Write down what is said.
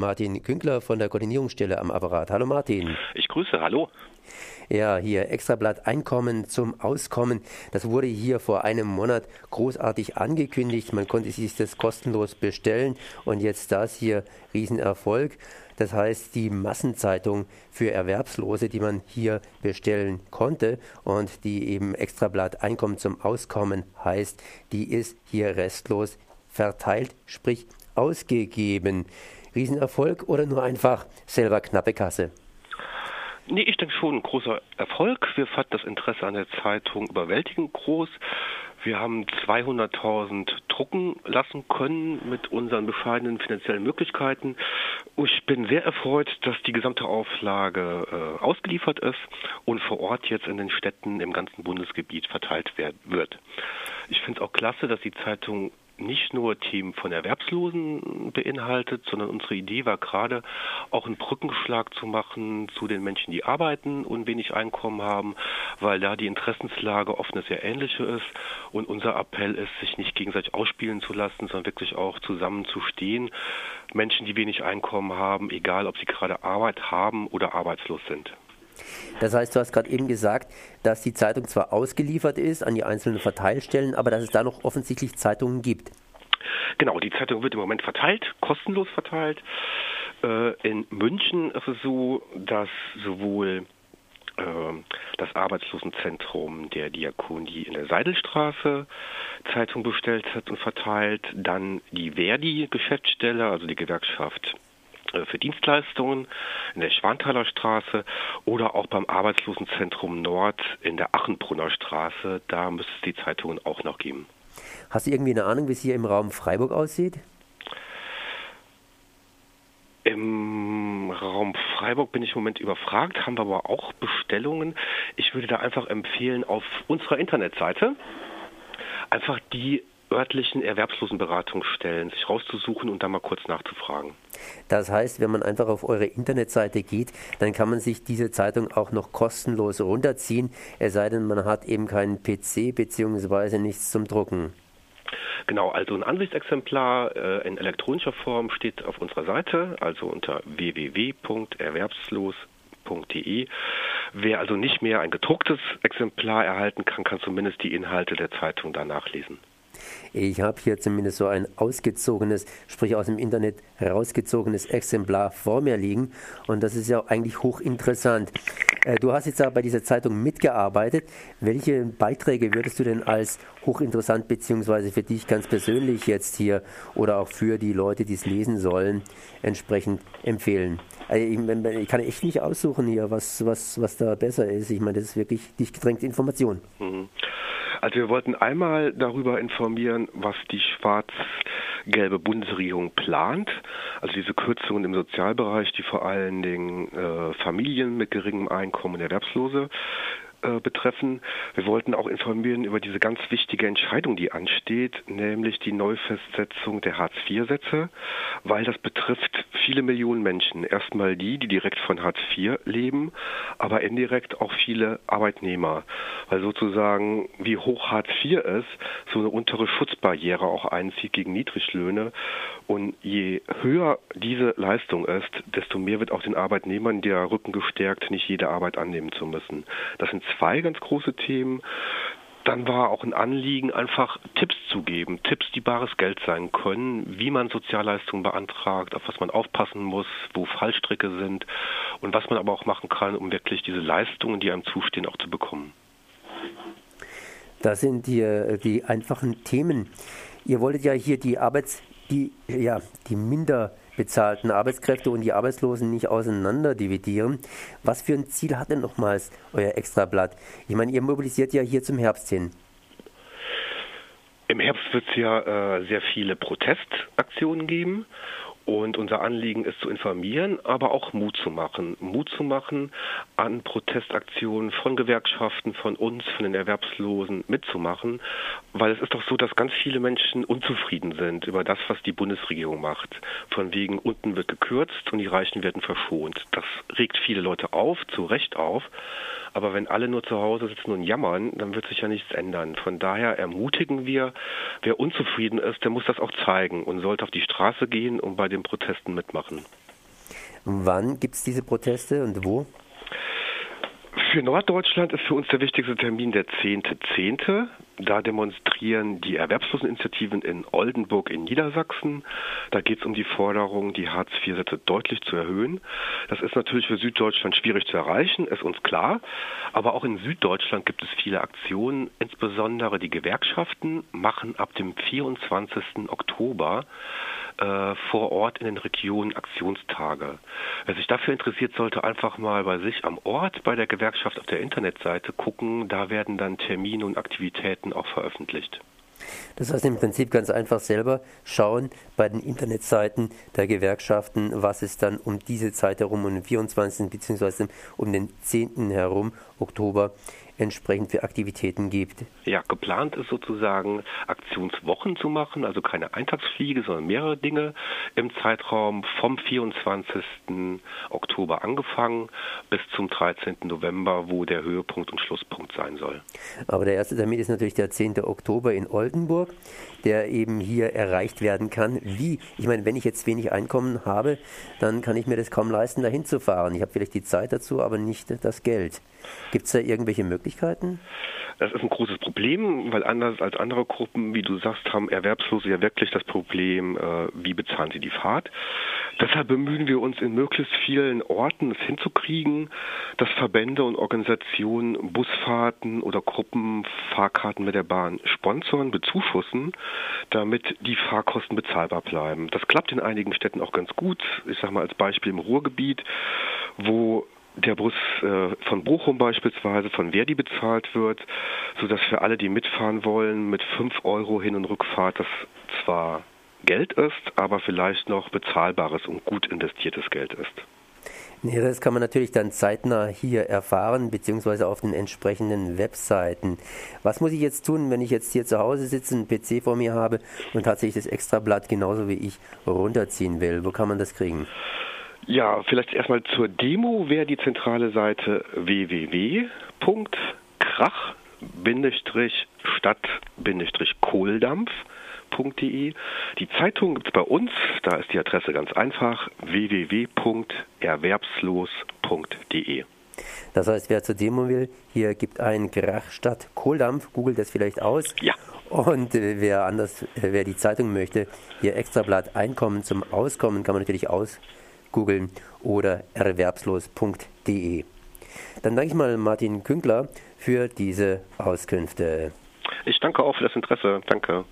Martin Künkler von der Koordinierungsstelle am Apparat. Hallo Martin. Ich grüße, hallo. Ja, hier Extrablatt Einkommen zum Auskommen. Das wurde hier vor einem Monat großartig angekündigt. Man konnte sich das kostenlos bestellen und jetzt das hier Riesenerfolg. Das heißt, die Massenzeitung für Erwerbslose, die man hier bestellen konnte und die eben Extrablatt Einkommen zum Auskommen heißt, die ist hier restlos verteilt, sprich ausgegeben. Riesenerfolg oder nur einfach selber knappe Kasse? Nee, ich denke schon ein großer Erfolg. Wir fanden das Interesse an der Zeitung überwältigend groß. Wir haben 200.000 drucken lassen können mit unseren bescheidenen finanziellen Möglichkeiten. Ich bin sehr erfreut, dass die gesamte Auflage äh, ausgeliefert ist und vor Ort jetzt in den Städten im ganzen Bundesgebiet verteilt wird. Ich finde es auch klasse, dass die Zeitung nicht nur Themen von Erwerbslosen beinhaltet, sondern unsere Idee war gerade auch einen Brückenschlag zu machen zu den Menschen, die arbeiten und wenig Einkommen haben, weil da die Interessenslage oft eine sehr ähnliche ist. Und unser Appell ist, sich nicht gegenseitig ausspielen zu lassen, sondern wirklich auch zusammenzustehen. Menschen, die wenig Einkommen haben, egal ob sie gerade Arbeit haben oder arbeitslos sind. Das heißt, du hast gerade eben gesagt, dass die Zeitung zwar ausgeliefert ist an die einzelnen Verteilstellen, aber dass es da noch offensichtlich Zeitungen gibt. Genau, die Zeitung wird im Moment verteilt, kostenlos verteilt. Äh, in München ist es so, dass sowohl äh, das Arbeitslosenzentrum der Diakonie in der Seidelstraße Zeitung bestellt hat und verteilt, dann die Verdi-Geschäftsstelle, also die Gewerkschaft für Dienstleistungen in der Schwanthaler Straße oder auch beim Arbeitslosenzentrum Nord in der Achenbrunner Straße. Da müsste es die Zeitungen auch noch geben. Hast du irgendwie eine Ahnung, wie es hier im Raum Freiburg aussieht? Im Raum Freiburg bin ich im Moment überfragt, haben wir aber auch Bestellungen. Ich würde da einfach empfehlen, auf unserer Internetseite einfach die örtlichen Erwerbslosenberatungsstellen sich rauszusuchen und da mal kurz nachzufragen. Das heißt, wenn man einfach auf eure Internetseite geht, dann kann man sich diese Zeitung auch noch kostenlos runterziehen, es sei denn, man hat eben keinen PC bzw. nichts zum Drucken. Genau, also ein Ansichtsexemplar äh, in elektronischer Form steht auf unserer Seite, also unter www.erwerbslos.de. Wer also nicht mehr ein gedrucktes Exemplar erhalten kann, kann zumindest die Inhalte der Zeitung da nachlesen. Ich habe hier zumindest so ein ausgezogenes, sprich aus dem Internet herausgezogenes Exemplar vor mir liegen und das ist ja eigentlich hochinteressant. Äh, du hast jetzt aber bei dieser Zeitung mitgearbeitet. Welche Beiträge würdest du denn als hochinteressant beziehungsweise für dich ganz persönlich jetzt hier oder auch für die Leute, die es lesen sollen, entsprechend empfehlen? Also ich, ich, kann echt nicht aussuchen hier, was, was, was da besser ist. Ich meine, das ist wirklich dicht gedrängte Information. Mhm. Also wir wollten einmal darüber informieren, was die schwarz-gelbe Bundesregierung plant. Also diese Kürzungen im Sozialbereich, die vor allen Dingen äh, Familien mit geringem Einkommen und Erwerbslose äh, betreffen. Wir wollten auch informieren über diese ganz wichtige Entscheidung, die ansteht, nämlich die Neufestsetzung der Hartz-IV-Sätze, weil das betrifft viele Millionen Menschen. Erstmal die, die direkt von Hartz IV leben, aber indirekt auch viele Arbeitnehmer, weil sozusagen wie hoch Hartz IV ist, so eine untere Schutzbarriere auch einzieht gegen Niedriglöhne. Und je höher diese Leistung ist, desto mehr wird auch den Arbeitnehmern der Rücken gestärkt, nicht jede Arbeit annehmen zu müssen. Das sind zwei ganz große Themen. Dann war auch ein Anliegen, einfach Tipps zu geben, Tipps, die bares Geld sein können, wie man Sozialleistungen beantragt, auf was man aufpassen muss, wo Fallstricke sind und was man aber auch machen kann, um wirklich diese Leistungen, die einem zustehen, auch zu bekommen. Das sind die, die einfachen Themen. Ihr wolltet ja hier die Arbeits, die, ja, die minder bezahlten Arbeitskräfte und die Arbeitslosen nicht auseinander dividieren. Was für ein Ziel hat denn nochmals euer Extrablatt? Ich meine, ihr mobilisiert ja hier zum Herbst hin. Im Herbst wird es ja äh, sehr viele Protestaktionen geben und unser Anliegen ist zu informieren, aber auch Mut zu machen. Mut zu machen, an Protestaktionen von Gewerkschaften, von uns, von den Erwerbslosen mitzumachen, weil es ist doch so, dass ganz viele Menschen unzufrieden sind über das, was die Bundesregierung macht. Von wegen unten wird gekürzt und die Reichen werden verschont. Das regt viele Leute auf, zu Recht auf. Aber wenn alle nur zu Hause sitzen und jammern, dann wird sich ja nichts ändern. Von daher ermutigen wir, wer unzufrieden ist, der muss das auch zeigen und sollte auf die Straße gehen und bei den Protesten mitmachen. Wann gibt es diese Proteste und wo? Für Norddeutschland ist für uns der wichtigste Termin der 10.10. .10. Da demonstrieren die Erwerbsloseninitiativen in Oldenburg in Niedersachsen. Da geht es um die Forderung, die Hartz-IV-Sätze deutlich zu erhöhen. Das ist natürlich für Süddeutschland schwierig zu erreichen, ist uns klar. Aber auch in Süddeutschland gibt es viele Aktionen. Insbesondere die Gewerkschaften machen ab dem 24. Oktober äh, vor Ort in den Regionen Aktionstage. Wer sich dafür interessiert, sollte einfach mal bei sich am Ort bei der Gewerkschaft auf der Internetseite gucken. Da werden dann Termine und Aktivitäten auch veröffentlicht. Das heißt im Prinzip ganz einfach selber schauen bei den Internetseiten der Gewerkschaften, was es dann um diese Zeit herum, um den 24. bzw. um den 10. herum Oktober entsprechend für Aktivitäten gibt. Ja, geplant ist sozusagen Aktionswochen zu machen, also keine Eintagsfliege, sondern mehrere Dinge im Zeitraum vom 24. Oktober angefangen bis zum 13. November, wo der Höhepunkt und Schlusspunkt sein soll. Aber der erste Termin ist natürlich der 10. Oktober in Oldenburg, der eben hier erreicht werden kann. Wie? Ich meine, wenn ich jetzt wenig Einkommen habe, dann kann ich mir das kaum leisten, dahin zu fahren. Ich habe vielleicht die Zeit dazu, aber nicht das Geld. Gibt es da irgendwelche Möglichkeiten? Das ist ein großes Problem, weil anders als andere Gruppen, wie du sagst, haben Erwerbslose ja wirklich das Problem, äh, wie bezahlen sie die Fahrt. Deshalb bemühen wir uns in möglichst vielen Orten es hinzukriegen, dass Verbände und Organisationen Busfahrten oder Gruppenfahrkarten mit der Bahn sponsoren, bezuschussen, damit die Fahrkosten bezahlbar bleiben. Das klappt in einigen Städten auch ganz gut. Ich sage mal als Beispiel im Ruhrgebiet, wo der Bus äh, von Bochum beispielsweise von Verdi bezahlt wird, sodass für alle, die mitfahren wollen, mit 5 Euro Hin- und Rückfahrt das zwar Geld ist, aber vielleicht noch bezahlbares und gut investiertes Geld ist. Ja, das kann man natürlich dann zeitnah hier erfahren, beziehungsweise auf den entsprechenden Webseiten. Was muss ich jetzt tun, wenn ich jetzt hier zu Hause sitze, einen PC vor mir habe und tatsächlich das Extrablatt genauso wie ich runterziehen will? Wo kann man das kriegen? Ja, vielleicht erstmal zur Demo wäre die zentrale Seite www.krach-stadt-kohldampf.de. Die Zeitung gibt es bei uns, da ist die Adresse ganz einfach, www.erwerbslos.de. Das heißt, wer zur Demo will, hier gibt ein Krachstadt Kohldampf, googelt das vielleicht aus. Ja. Und äh, wer anders, äh, wer die Zeitung möchte, hier Extrablatt Einkommen zum Auskommen kann man natürlich aus googeln oder erwerbslos.de. Dann danke ich mal Martin Künkler für diese Auskünfte. Ich danke auch für das Interesse. Danke.